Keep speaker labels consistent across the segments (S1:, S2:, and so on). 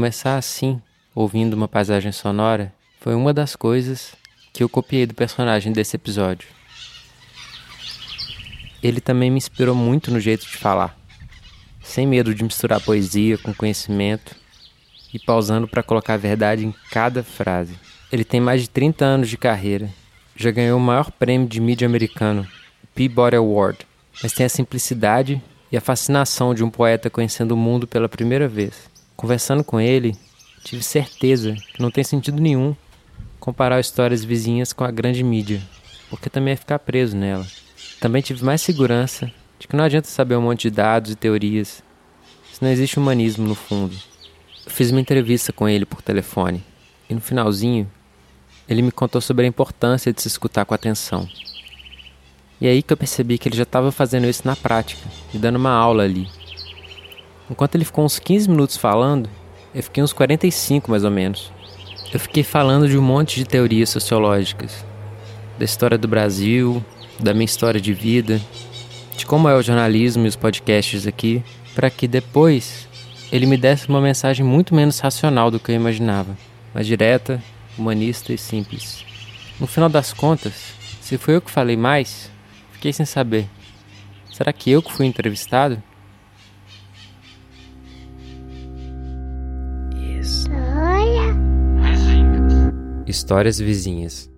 S1: Começar assim, ouvindo uma paisagem sonora, foi uma das coisas que eu copiei do personagem desse episódio. Ele também me inspirou muito no jeito de falar, sem medo de misturar poesia com conhecimento e pausando para colocar a verdade em cada frase. Ele tem mais de 30 anos de carreira, já ganhou o maior prêmio de mídia americano, o Peabody Award, mas tem a simplicidade e a fascinação de um poeta conhecendo o mundo pela primeira vez. Conversando com ele, tive certeza que não tem sentido nenhum comparar histórias vizinhas com a grande mídia, porque também é ficar preso nela. Também tive mais segurança de que não adianta saber um monte de dados e teorias se não existe humanismo no fundo. Eu fiz uma entrevista com ele por telefone e no finalzinho ele me contou sobre a importância de se escutar com atenção. E é aí que eu percebi que ele já estava fazendo isso na prática e dando uma aula ali. Enquanto ele ficou uns 15 minutos falando, eu fiquei uns 45 mais ou menos. Eu fiquei falando de um monte de teorias sociológicas, da história do Brasil, da minha história de vida, de como é o jornalismo e os podcasts aqui, para que depois ele me desse uma mensagem muito menos racional do que eu imaginava, mais direta, humanista e simples. No final das contas, se foi eu que falei mais, fiquei sem saber. Será que eu que fui entrevistado? Histórias vizinhas.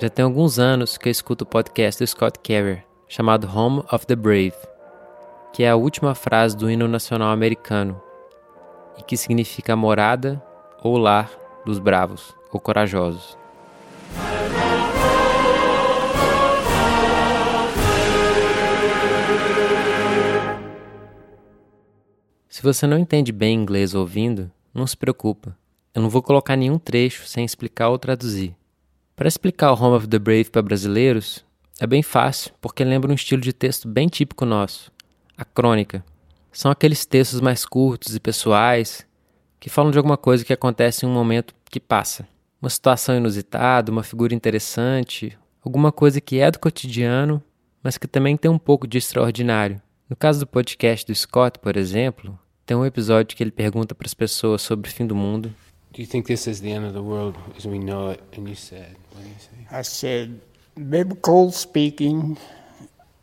S1: Já tem alguns anos que eu escuto o podcast do Scott Carrier, chamado Home of the Brave, que é a última frase do hino nacional americano e que significa morada ou lar dos bravos ou corajosos. Você não entende bem inglês ouvindo, não se preocupa. Eu não vou colocar nenhum trecho sem explicar ou traduzir. Para explicar o Home of the Brave para brasileiros, é bem fácil, porque lembra um estilo de texto bem típico nosso, a crônica. São aqueles textos mais curtos e pessoais que falam de alguma coisa que acontece em um momento que passa. Uma situação inusitada, uma figura interessante, alguma coisa que é do cotidiano, mas que também tem um pouco de extraordinário. No caso do podcast do Scott, por exemplo, tem um episódio que ele pergunta para as pessoas sobre o fim do mundo.
S2: Do you think this is the end of the world as we know it? And you said, what do you say?
S3: I said, biblical speaking,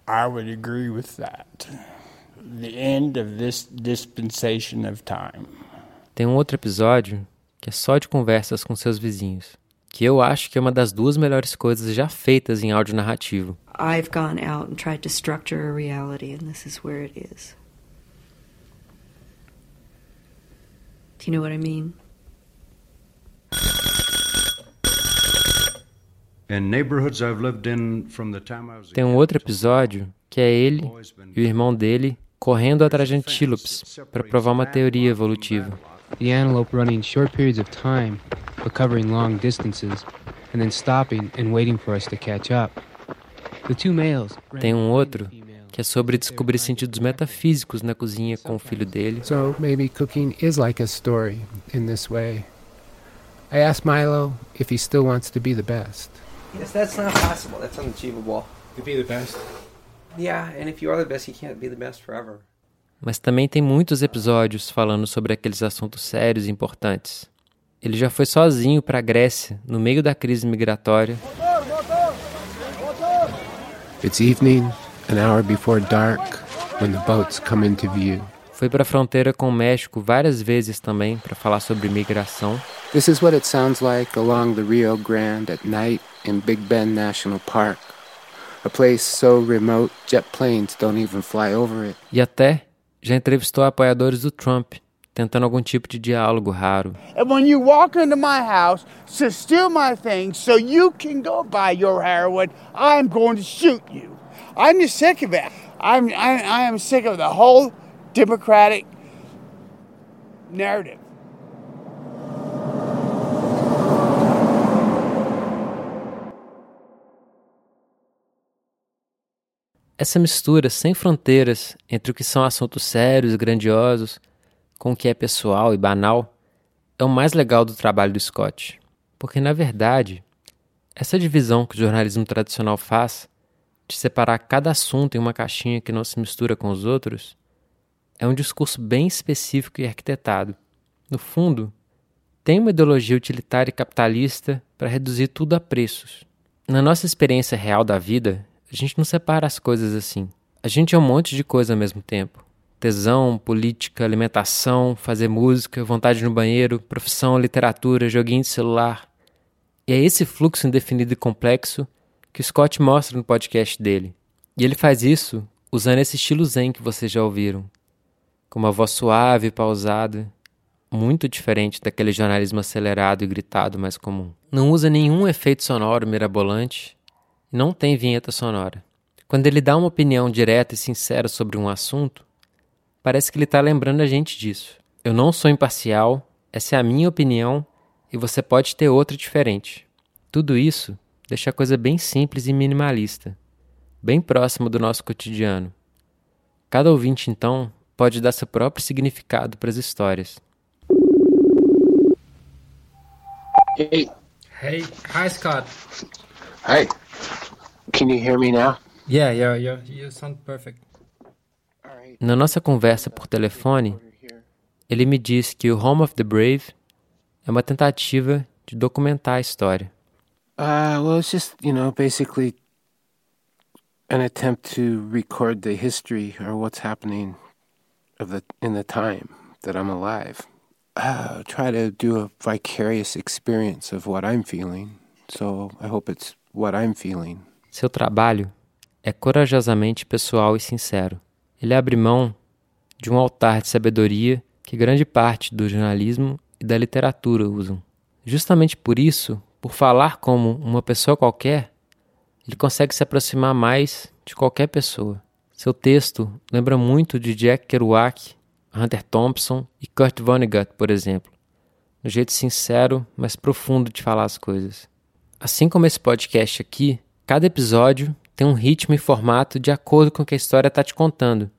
S3: I would agree with that. The end of this dispensation of time.
S1: Tem um outro episódio que é só de conversas com seus vizinhos, que eu acho que é uma das duas melhores coisas já feitas em áudio narrativo.
S4: I've gone out and tried to structure a reality, and this is where it is. Do you know what I mean?
S1: Tem um outro episódio que é ele e o irmão dele correndo atrás de antílopes para provar uma teoria evolutiva.
S5: The antelope running short periods of time, but covering long distances, and then stopping and waiting for us to catch up. The two males.
S1: Tem um outro que é sobre descobrir sentidos metafísicos na cozinha com o filho dele.
S5: So maybe cooking is like a story in this way. I asked Milo if he still wants to be the best.
S6: Yes, that's not possible. That's unachievable.
S2: To be the best?
S6: Yeah, and if you are the best, you can't be the best forever.
S1: Mas também tem muitos episódios falando sobre aqueles assuntos sérios e importantes. Ele já foi sozinho para a Grécia, no meio da crise migratória.
S5: It's evening, an hour before dark, when the boats come into view.
S1: Foi para a fronteira com o México várias vezes também para falar sobre migração.
S5: This is what it sounds like along the Rio Grande at night in Big Bend National Park. A place so remote jet planes don't even fly over it.
S1: E até já entrevistou apoiadores do Trump, tentando algum tipo de diálogo raro.
S3: And when you walk into my house to steal my things so you can go buy your heroin, I'm going to shoot you. I'm sick of it. I'm, I, I am sick of the whole Democratic narrative.
S1: Essa mistura sem fronteiras entre o que são assuntos sérios e grandiosos com o que é pessoal e banal é o mais legal do trabalho do Scott, porque na verdade, essa divisão que o jornalismo tradicional faz de separar cada assunto em uma caixinha que não se mistura com os outros é um discurso bem específico e arquitetado. No fundo, tem uma ideologia utilitária e capitalista para reduzir tudo a preços. Na nossa experiência real da vida, a gente não separa as coisas assim. A gente é um monte de coisa ao mesmo tempo. Tesão, política, alimentação, fazer música, vontade no banheiro, profissão, literatura, joguinho de celular. E é esse fluxo indefinido e complexo que o Scott mostra no podcast dele. E ele faz isso usando esse estilo zen que vocês já ouviram, com uma voz suave e pausada, muito diferente daquele jornalismo acelerado e gritado mais comum. Não usa nenhum efeito sonoro mirabolante não tem vinheta sonora. Quando ele dá uma opinião direta e sincera sobre um assunto, parece que ele está lembrando a gente disso. Eu não sou imparcial, essa é a minha opinião e você pode ter outra diferente. Tudo isso deixa a coisa bem simples e minimalista, bem próximo do nosso cotidiano. Cada ouvinte, então, pode dar seu próprio significado para as histórias.
S5: Hey.
S7: Hey, hi Scott.
S5: Hi. Can you hear me now?
S7: Yeah, yeah, yeah. You sound perfect.
S1: Na nossa conversa por telefone, ele me disse que o Home of the Brave é uma tentativa de documentar a história.
S5: Uh, well, it's just, you know, basically an attempt to record the history or what's happening of the in the time that I'm alive. Uh, try to do a vicarious experience of what I'm feeling. So I hope it's what I'm feeling.
S1: Seu trabalho é corajosamente pessoal e sincero. Ele abre mão de um altar de sabedoria que grande parte do jornalismo e da literatura usam. Justamente por isso, por falar como uma pessoa qualquer, ele consegue se aproximar mais de qualquer pessoa. Seu texto lembra muito de Jack Kerouac, Hunter Thompson e Kurt Vonnegut, por exemplo, no jeito sincero, mas profundo de falar as coisas. Assim como esse podcast aqui, cada episódio tem um ritmo e formato de acordo com o que a história está te contando,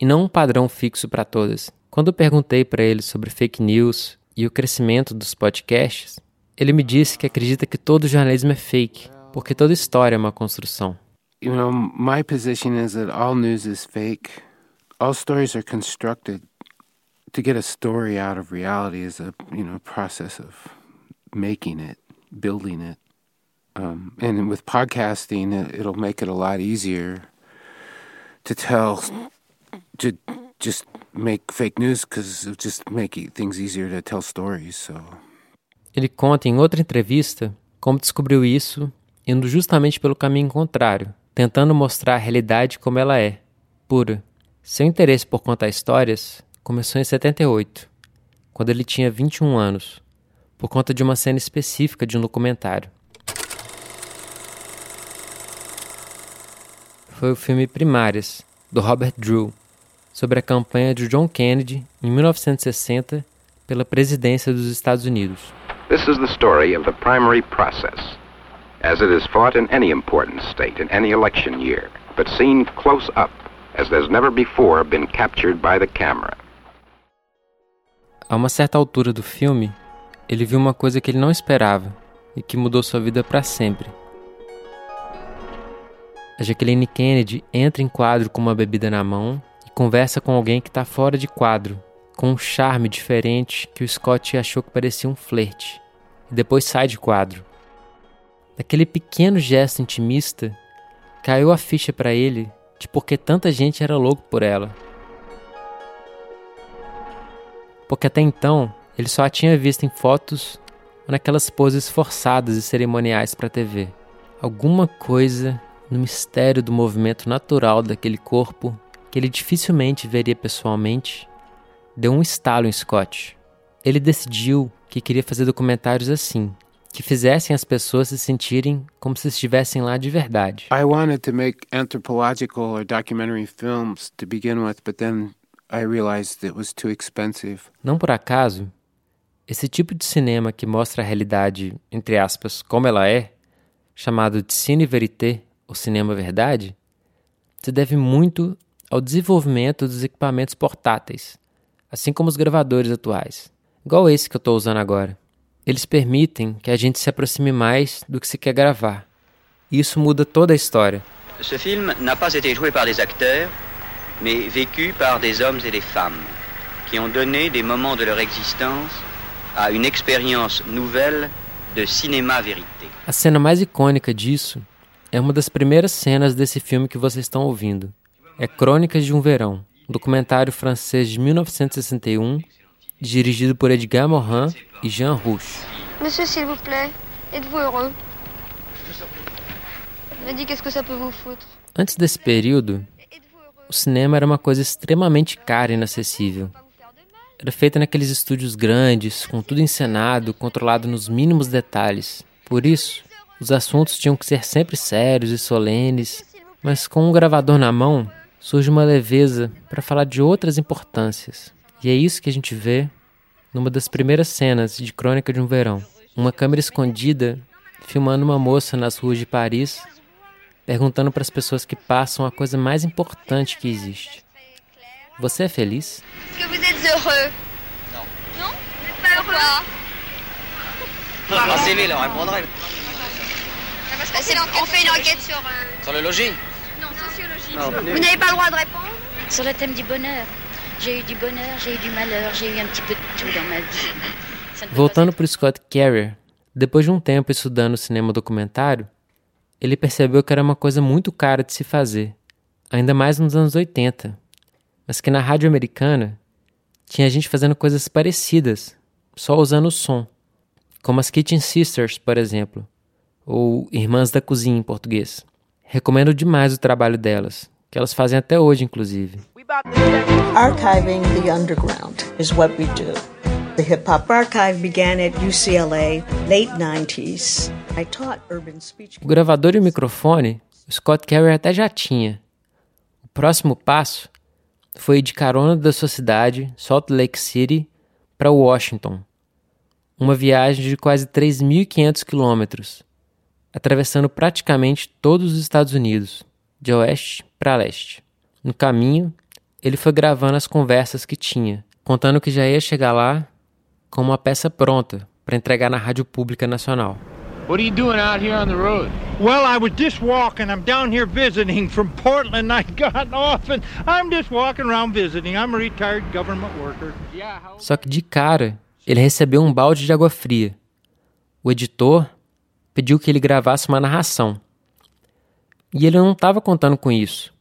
S1: e não um padrão fixo para todas. Quando eu perguntei para ele sobre fake news e o crescimento dos podcasts, ele me disse que acredita que todo jornalismo é fake, porque toda história é uma construção.
S5: You know, my position is that all news is fake. All stories are constructed. To get a story out of reality is a you know process of making it, building it. Um, and with podcasting, it, it'll make it a lot easier to tell, to just make fake news because it'll just make things easier to tell stories. So.
S1: Ele conta em outra entrevista como descobriu isso indo justamente pelo caminho contrário, tentando mostrar a realidade como ela é, pura. Seu interesse por contar histórias começou em 78, quando ele tinha 21 anos, por conta de uma cena específica de um documentário. Foi o filme Primárias, do Robert Drew, sobre a campanha de John Kennedy em 1960 pela presidência dos Estados Unidos.
S8: This is the story of the primary process, as it is fought in any important state in any election year, but seen close up, as there's never before been captured by the camera.
S1: A uma certa altura do filme, ele viu uma coisa que ele não esperava e que mudou sua vida para sempre. A Jacqueline Kennedy entra em quadro com uma bebida na mão e conversa com alguém que está fora de quadro com um charme diferente que o Scott achou que parecia um flerte, e depois sai de quadro. Daquele pequeno gesto intimista, caiu a ficha para ele de por que tanta gente era louco por ela. Porque até então ele só a tinha visto em fotos ou naquelas poses forçadas e cerimoniais para a TV. Alguma coisa no mistério do movimento natural daquele corpo que ele dificilmente veria pessoalmente deu um estalo em Scott. Ele decidiu que queria fazer documentários assim, que fizessem as pessoas se sentirem como se estivessem lá de verdade.
S5: I wanted to make anthropological or documentary films to begin with, but then I realized it was too expensive.
S1: Não por acaso, esse tipo de cinema que mostra a realidade, entre aspas, como ela é, chamado de cine verité, ou cinema verdade, se deve muito ao desenvolvimento dos equipamentos portáteis, assim como os gravadores atuais. igual esse que eu estou usando agora. Eles permitem que a gente se aproxime mais do que se quer gravar. E isso muda toda a história.
S9: Ce film n'a pas été joué par des acteurs, mais vécu par des hommes et des femmes qui ont donné des moments de leur existence à une expérience nouvelle de cinéma vérité.
S1: A cena mais icônica disso é uma das primeiras cenas desse filme que vocês estão ouvindo. É Crônicas de um Verão, um documentário francês de 1961, dirigido por Edgar Morin e Jean Rouch.
S10: Monsieur, s'il vous plaît, êtes-vous heureux Me dites qu'est-ce que ça peut vous foutre
S1: Antes desse período, o cinema era uma coisa extremamente cara e inacessível. Era feita naqueles estúdios grandes, com tudo encenado, controlado nos mínimos detalhes. Por isso, os assuntos tinham que ser sempre sérios e solenes, mas com um gravador na mão, surge uma leveza para falar de outras importâncias. E é isso que a gente vê numa das primeiras cenas de Crônica de um Verão. Uma câmera escondida filmando uma moça nas ruas de Paris, perguntando para as pessoas que passam a coisa mais importante que existe: Você é feliz?
S10: Que vous êtes heureux Non. Non Vous pas heureux
S9: En civil, on répondrait.
S10: Parce qu'on fait, on fait une enquête sur... euh,
S9: Sur le logis
S10: Non, sociologie. Vous n'avez pas le droit de répondre
S11: Sur le thème du bonheur. J'ai eu du bonheur, j'ai eu du malheur, j'ai eu un petit peu de tout dans ma vie.
S1: Voltando para o Scott Carrier, depois de um tempo estudando cinema documentário, ele percebeu que era uma coisa muito cara de se fazer, ainda mais nos anos 80, mas que na rádio americana tinha gente fazendo coisas parecidas, só usando o som, como as Kitchen Sisters, por exemplo, ou Irmãs da Cozinha em português. Recomendo demais o trabalho delas, que elas fazem até hoje, inclusive.
S12: Archiving the underground is what we do. The Hip Hop Archive began at UCLA, late 90s. I taught urban speech.
S1: O gravador e o microfone, o Scott Carrier até já tinha. O próximo passo foi de carona da sua cidade, Salt Lake City, para Washington. Uma viagem de quase 3.500 quilômetros, atravessando praticamente todos os Estados Unidos, de oeste para leste. No caminho, ele foi gravando as conversas que tinha, contando que já ia chegar lá com uma peça pronta para entregar na Rádio Pública Nacional.
S13: What are you doing out here on the road?
S14: Well, I was just walking. I'm down here visiting from Portland. I got off and I'm just walking around visiting. I'm a retired government worker.
S1: Só que de cara, ele recebeu um balde de água fria. O editor pediu que ele gravasse uma narração. E ele não estava contando com isso,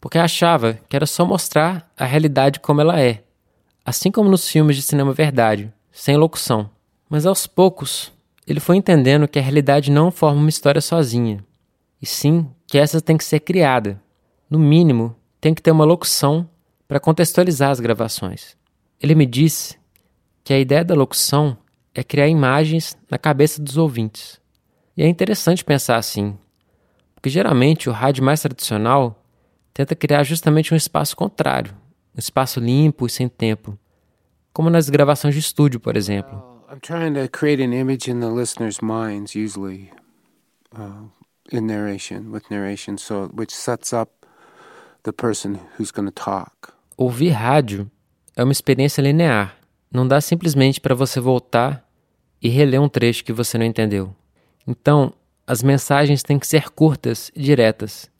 S1: porque achava que era só mostrar a realidade como ela é, assim como nos filmes de cinema verdade, sem locução. Mas aos poucos, ele foi entendendo que a realidade não forma uma história sozinha, e sim que essa tem que ser criada. No mínimo, tem que ter uma locução para contextualizar as gravações. Ele me disse que a ideia da locução é criar imagens na cabeça dos ouvintes. E é interessante pensar assim, porque geralmente o rádio mais tradicional tenta criar justamente um espaço contrário, um espaço limpo e sem tempo, como nas gravações de estúdio, por exemplo.
S5: I'm trying to create an image in the listener's minds, usually uh, in narration, with narration, so which sets up the person who's going to talk.
S1: Ouvir rádio é uma experiência linear. Não dá simplesmente para você voltar e reler um trecho que você não entendeu. Então, as mensagens têm que ser curtas e diretas,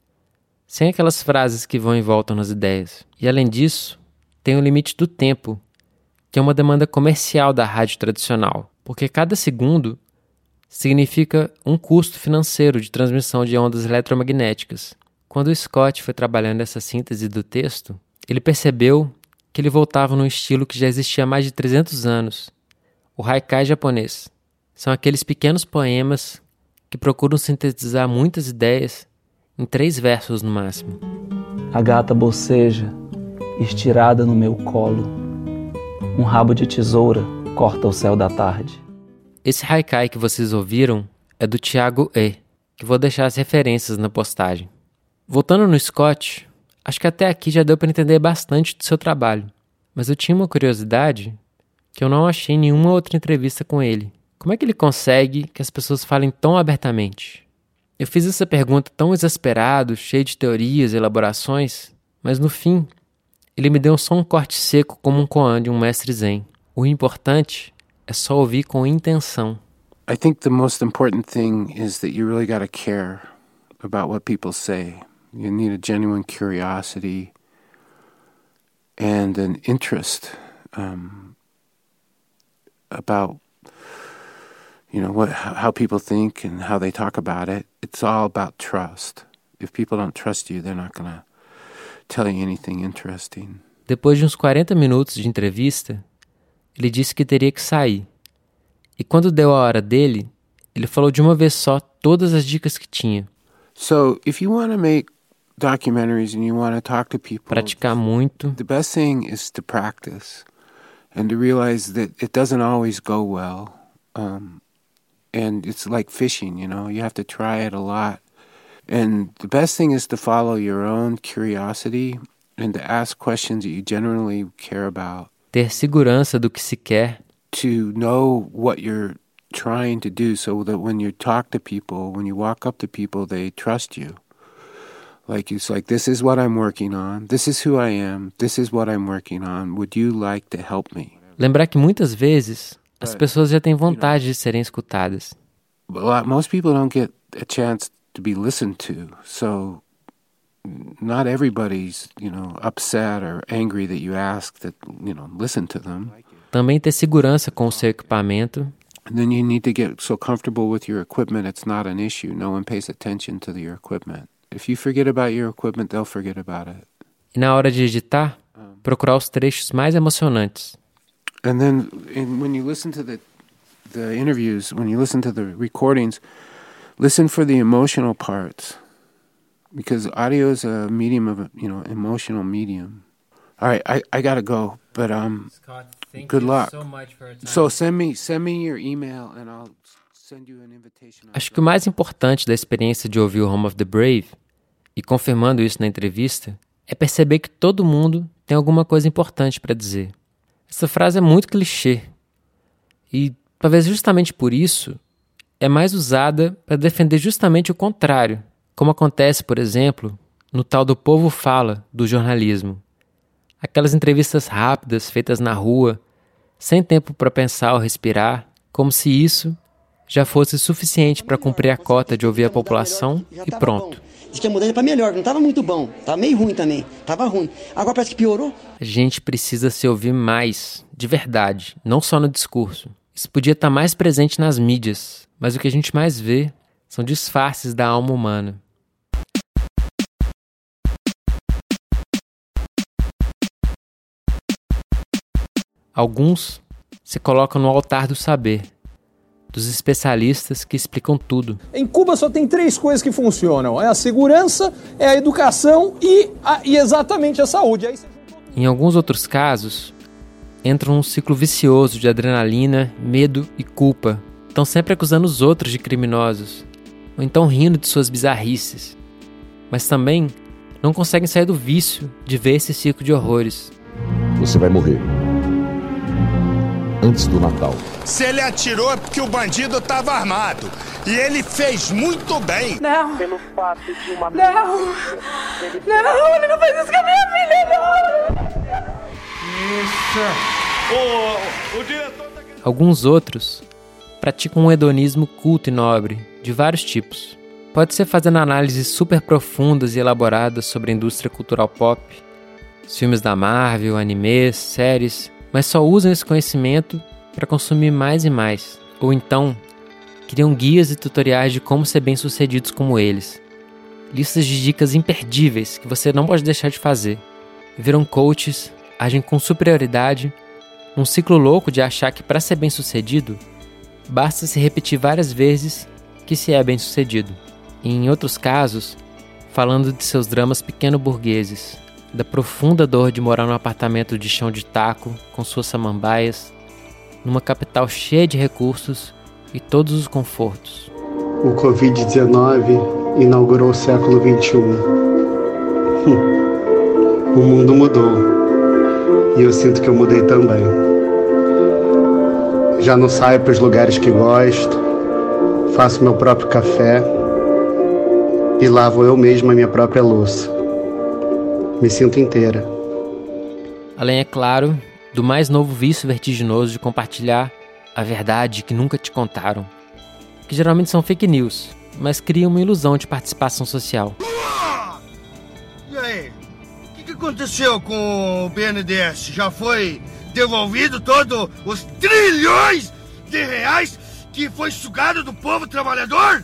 S1: sem aquelas frases que vão e voltam nas ideias. E além disso, tem o limite do tempo, que é uma demanda comercial da rádio tradicional, porque cada segundo significa um custo financeiro de transmissão de ondas eletromagnéticas. Quando Scott foi trabalhando essa síntese do texto, ele percebeu que ele voltava num estilo que já existia há mais de 300 anos, o haikai japonês. São aqueles pequenos poemas que procuram sintetizar muitas ideias em três versos no máximo.
S15: A gata boceja, estirada no meu colo. Um rabo de tesoura corta o céu da tarde.
S1: Esse haikai que vocês ouviram é do Tiago E, que vou deixar as referências na postagem. Voltando no Scott, acho que até aqui já deu para entender bastante do seu trabalho, mas eu tinha uma curiosidade que eu não achei em nenhuma outra entrevista com ele. Como é que ele consegue que as pessoas falem tão abertamente? Eu fiz essa pergunta tão exasperado, cheio de teorias e elaborações, mas no fim, ele me deu só um corte seco como um koan de um mestre zen. O importante é só ouvir com intenção.
S5: I think the most important thing is that you really got to care about what people say. You need a genuine curiosity and an interest um, about you know what how people think and how they talk about it. It's all about trust. If people don't trust you, they're not going to tell you anything interesting.
S1: Depois de uns 40 minutos de entrevista, ele disse que teria que sair. E quando deu a hora dele, ele falou de uma vez só todas as dicas que tinha.
S5: So, if you want to make documentaries and you want to talk to people,
S1: praticar muito.
S5: The best thing is to practice and to realize that it doesn't always go well. Um, and it's like fishing, you know, you have to try it a lot. And the best thing is to follow your own curiosity and to ask questions that you generally care about.
S1: Ter segurança do que se quer.
S5: To know what you're trying to do so that when you talk to people, when you walk up to people, they trust you. Like it's like this is what I'm working on. This is who I am. This is what I'm working on. Would you like to help me?
S1: Lembrar que muitas vezes as pessoas já têm vontade de serem escutadas.
S5: Most people don't get a chance to be listened to. So not everybody's, you know, upset or angry that you ask that, you know, listen to them.
S1: Também ter segurança com o seu equipamento.
S5: And then you need to get so comfortable with your equipment it's not an issue. No one pays attention to your equipment. If you forget about your equipment, they'll forget about it.
S1: E na hora de editar, procurar os trechos mais emocionantes.
S5: And then in, when you listen to the the interviews, when you listen to the recordings, listen for the emotional parts. Because audio is a medium of, you know, emotional medium. All right, I, I gotta go, but um,
S7: Scott, thank
S5: good
S7: you
S5: luck.
S7: so much for time.
S5: So send me send me your email and I'll send you an invitation.
S1: Acho que o mais importante da experiência de ouvir o Home of the Brave, e confirmando isso na entrevista, é perceber que todo mundo tem alguma coisa importante para dizer. Essa frase é muito clichê. E talvez justamente por isso é mais usada para defender justamente o contrário, como acontece, por exemplo, no tal do povo fala do jornalismo. Aquelas entrevistas rápidas feitas na rua, sem tempo para pensar ou respirar, como se isso já fosse suficiente para cumprir a cota de ouvir a população e pronto.
S16: Diz que a mudança para melhor, não estava muito bom, estava meio ruim também, estava ruim. Agora parece que piorou.
S1: A gente precisa se ouvir mais, de verdade, não só no discurso. Isso podia estar mais presente nas mídias, mas o que a gente mais vê são disfarces da alma humana. Alguns se colocam no altar do saber, dos especialistas que explicam tudo.
S17: Em Cuba só tem três coisas que funcionam: é a segurança, é a educação e, a, e exatamente a saúde. Aí...
S1: Em alguns outros casos, entram num ciclo vicioso de adrenalina, medo e culpa. Estão sempre acusando os outros de criminosos, ou então rindo de suas bizarrices. Mas também não conseguem sair do vício de ver esse ciclo de horrores.
S18: Você vai morrer. Antes do Natal.
S19: Se ele atirou é porque o bandido estava armado. E ele fez muito bem.
S20: Não. Pelo fato de uma. Não! Não, ele não fez isso com a minha filha, não!
S19: Isso! O, o diretor. Tá...
S1: Alguns outros praticam um hedonismo culto e nobre, de vários tipos. Pode ser fazendo análises super profundas e elaboradas sobre a indústria cultural pop, filmes da Marvel, animes, séries, mas só usam esse conhecimento para consumir mais e mais. Ou então, criam guias e tutoriais de como ser bem-sucedidos como eles. Listas de dicas imperdíveis que você não pode deixar de fazer. Viram coaches, agem com superioridade, num ciclo louco de achar que para ser bem-sucedido, basta se repetir várias vezes que se é bem-sucedido. E em outros casos, falando de seus dramas pequeno-burgueses, da profunda dor de morar num apartamento de chão de taco com suas samambaias, numa capital cheia de recursos e todos os confortos.
S21: O Covid-19 inaugurou o século XXI. O mundo mudou e eu sinto que eu mudei também. Já não saio para os lugares que gosto, faço meu próprio café e lavo eu mesma a minha própria louça. Me sinto inteira.
S1: Além, é claro, do mais novo vício vertiginoso de compartilhar a verdade que nunca te contaram, que geralmente são fake news, mas criam uma ilusão de participação social.
S18: E aí? O que, que aconteceu com o BNDES? Já foi devolvido todos os trilhões de reais que foi sugado do povo trabalhador?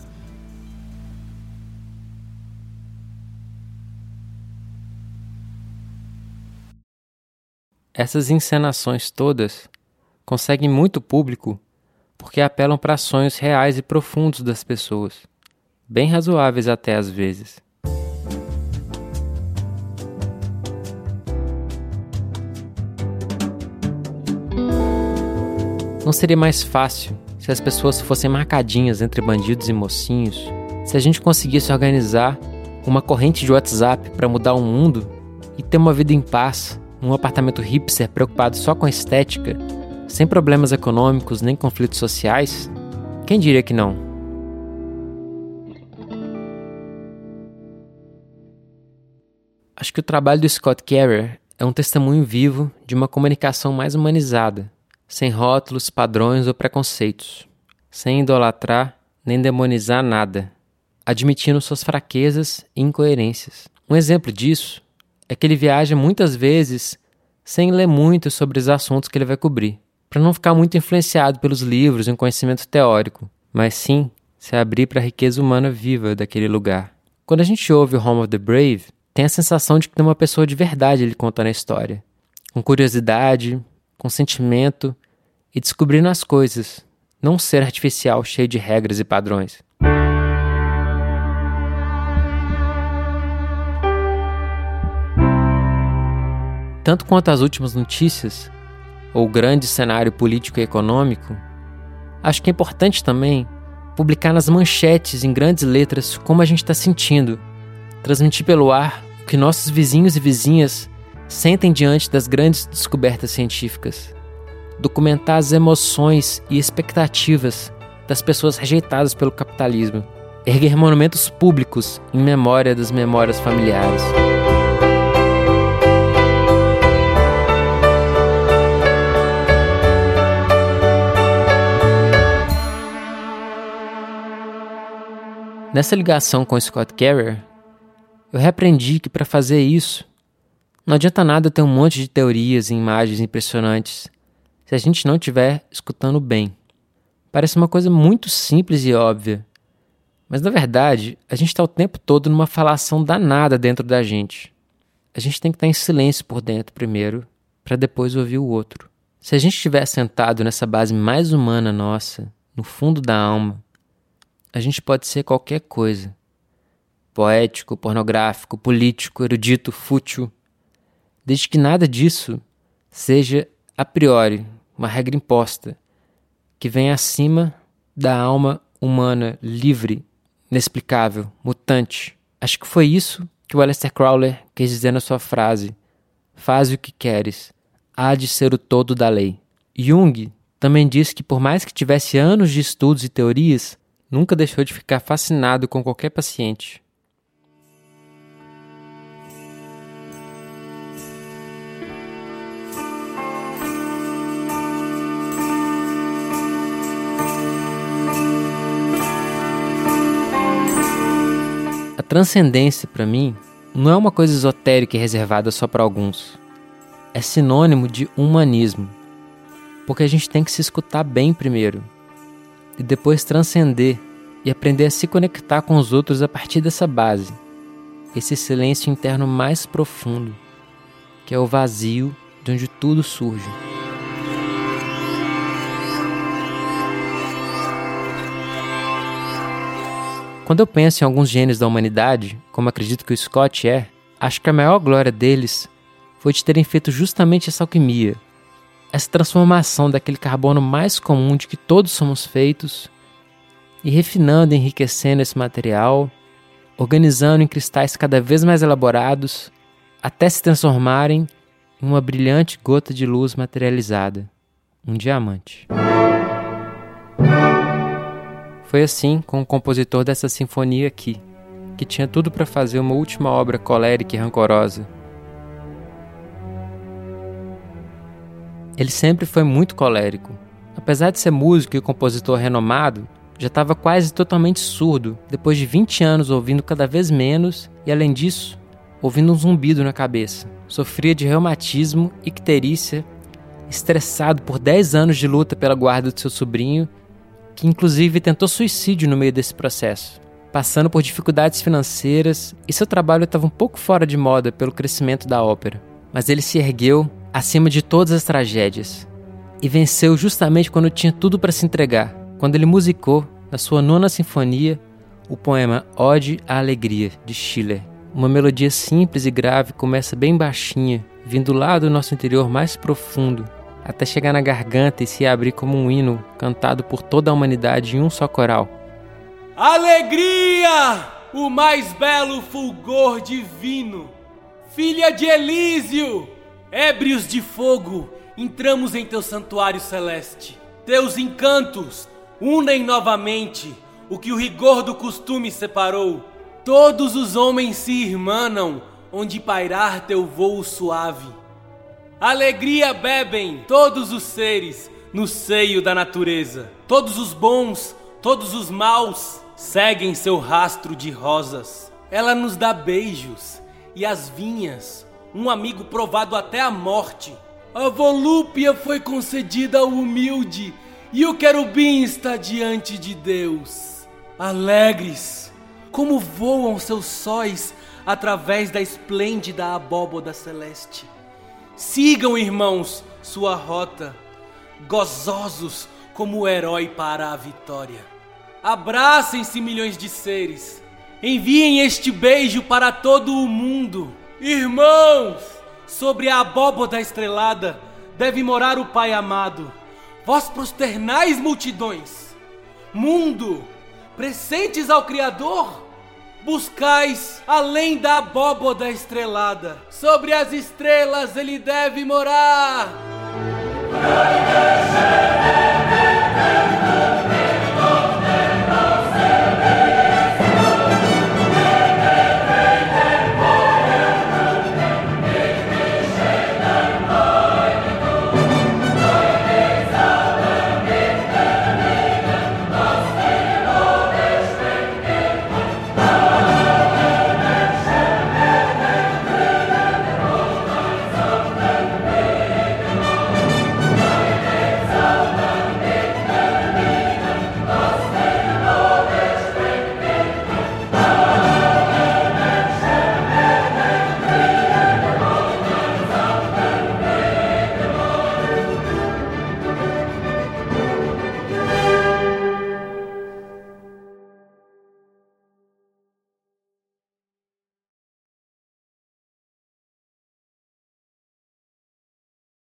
S1: Essas encenações todas conseguem muito público porque apelam para sonhos reais e profundos das pessoas, bem razoáveis até às vezes. Não seria mais fácil se as pessoas fossem marcadinhas entre bandidos e mocinhos? Se a gente conseguisse organizar uma corrente de WhatsApp para mudar o mundo e ter uma vida em paz, num apartamento hipster preocupado só com estética, sem problemas econômicos nem conflitos sociais? Quem diria que não? Acho que o trabalho do Scott Carrier é um testemunho vivo de uma comunicação mais humanizada, sem rótulos, padrões ou preconceitos, sem idolatrar nem demonizar nada, admitindo suas fraquezas e incoerências. Um exemplo disso é que ele viaja muitas vezes sem ler muito sobre os assuntos que ele vai cobrir, para não ficar muito influenciado pelos livros e um conhecimento teórico, mas sim se abrir para a riqueza humana viva daquele lugar. Quando a gente ouve o Home of the Brave, tem a sensação de que tem uma pessoa de verdade lhe contando a história, com curiosidade, com sentimento e descobrindo as coisas, não um ser artificial cheio de regras e padrões. Tanto quanto as últimas notícias, ou o grande cenário político e econômico, acho que é importante também publicar nas manchetes em grandes letras como a gente está sentindo, transmitir pelo ar o que nossos vizinhos e vizinhas sentem diante das grandes descobertas científicas, documentar as emoções e expectativas das pessoas rejeitadas pelo capitalismo, erguer monumentos públicos em memória das memórias familiares. Nessa ligação com Scott Carrier, eu reaprendi que para fazer isso, não adianta nada ter um monte de teorias e imagens impressionantes se a gente não estiver escutando bem. Parece uma coisa muito simples e óbvia, mas na verdade a gente está o tempo todo numa falação danada dentro da gente. A gente tem que estar em silêncio por dentro primeiro, para depois ouvir o outro. Se a gente estiver sentado nessa base mais humana nossa, no fundo da alma, a gente pode ser qualquer coisa. Poético, pornográfico, político, erudito, fútil. Desde que nada disso seja, a priori, uma regra imposta, que vem acima da alma humana livre, inexplicável, mutante. Acho que foi isso que o Aleister Crowler quis dizer na sua frase: Faz o que queres, há de ser o todo da lei. Jung também disse que, por mais que tivesse anos de estudos e teorias, nunca deixou de ficar fascinado com qualquer paciente. A transcendência, para mim, não é uma coisa esotérica e reservada só para alguns. É sinônimo de humanismo. Porque a gente tem que se escutar bem primeiro, e depois transcender e aprender a se conectar com os outros a partir dessa base, esse silêncio interno mais profundo, que é o vazio de onde tudo surge. Quando eu penso em alguns gênios da humanidade, como acredito que o Scott é, acho que a maior glória deles foi de terem feito justamente essa alquimia, essa transformação daquele carbono mais comum de que todos somos feitos e refinando e enriquecendo esse material, organizando em cristais cada vez mais elaborados até se transformarem em uma brilhante gota de luz materializada, um diamante. Foi assim com o compositor dessa sinfonia aqui, que tinha tudo para fazer uma última obra colérica e rancorosa Ele sempre foi muito colérico. Apesar de ser músico e compositor renomado, já estava quase totalmente surdo, depois de 20 anos ouvindo cada vez menos e, além disso, ouvindo um zumbido na cabeça. Sofria de reumatismo, icterícia, estressado por 10 anos de luta pela guarda do seu sobrinho, que inclusive tentou suicídio no meio desse processo. Passando por dificuldades financeiras e seu trabalho estava um pouco fora de moda pelo crescimento da ópera. Mas ele se ergueu acima de todas as tragédias e venceu justamente quando tinha tudo para se entregar, quando ele musicou, na sua nona sinfonia, o poema Ode à Alegria, de Schiller. Uma melodia simples e grave começa bem baixinha, vindo lá do nosso interior mais profundo, até chegar na garganta e se abrir como um hino cantado por toda a humanidade em um só coral.
S22: Alegria! O mais belo fulgor divino! Filha de Elísio! Ébrios de fogo, entramos em teu santuário celeste. Teus encantos unem novamente o que o rigor do costume separou. Todos os homens se irmanam onde pairar teu voo suave. Alegria bebem todos os seres no seio da natureza. Todos os bons, todos os maus seguem seu rastro de rosas. Ela nos dá beijos e as vinhas um amigo provado até a morte. A volúpia foi concedida ao humilde e o querubim está diante de Deus. Alegres, como voam seus sóis através da esplêndida abóboda celeste. Sigam, irmãos, sua rota, gozosos como o herói para a vitória. Abracem-se, milhões de seres. Enviem este beijo para todo o mundo. Irmãos, sobre a abóboda estrelada deve morar o Pai amado. Vós prosternais multidões. Mundo, presentes ao Criador, buscais além da abóboda estrelada. Sobre as estrelas ele deve morar.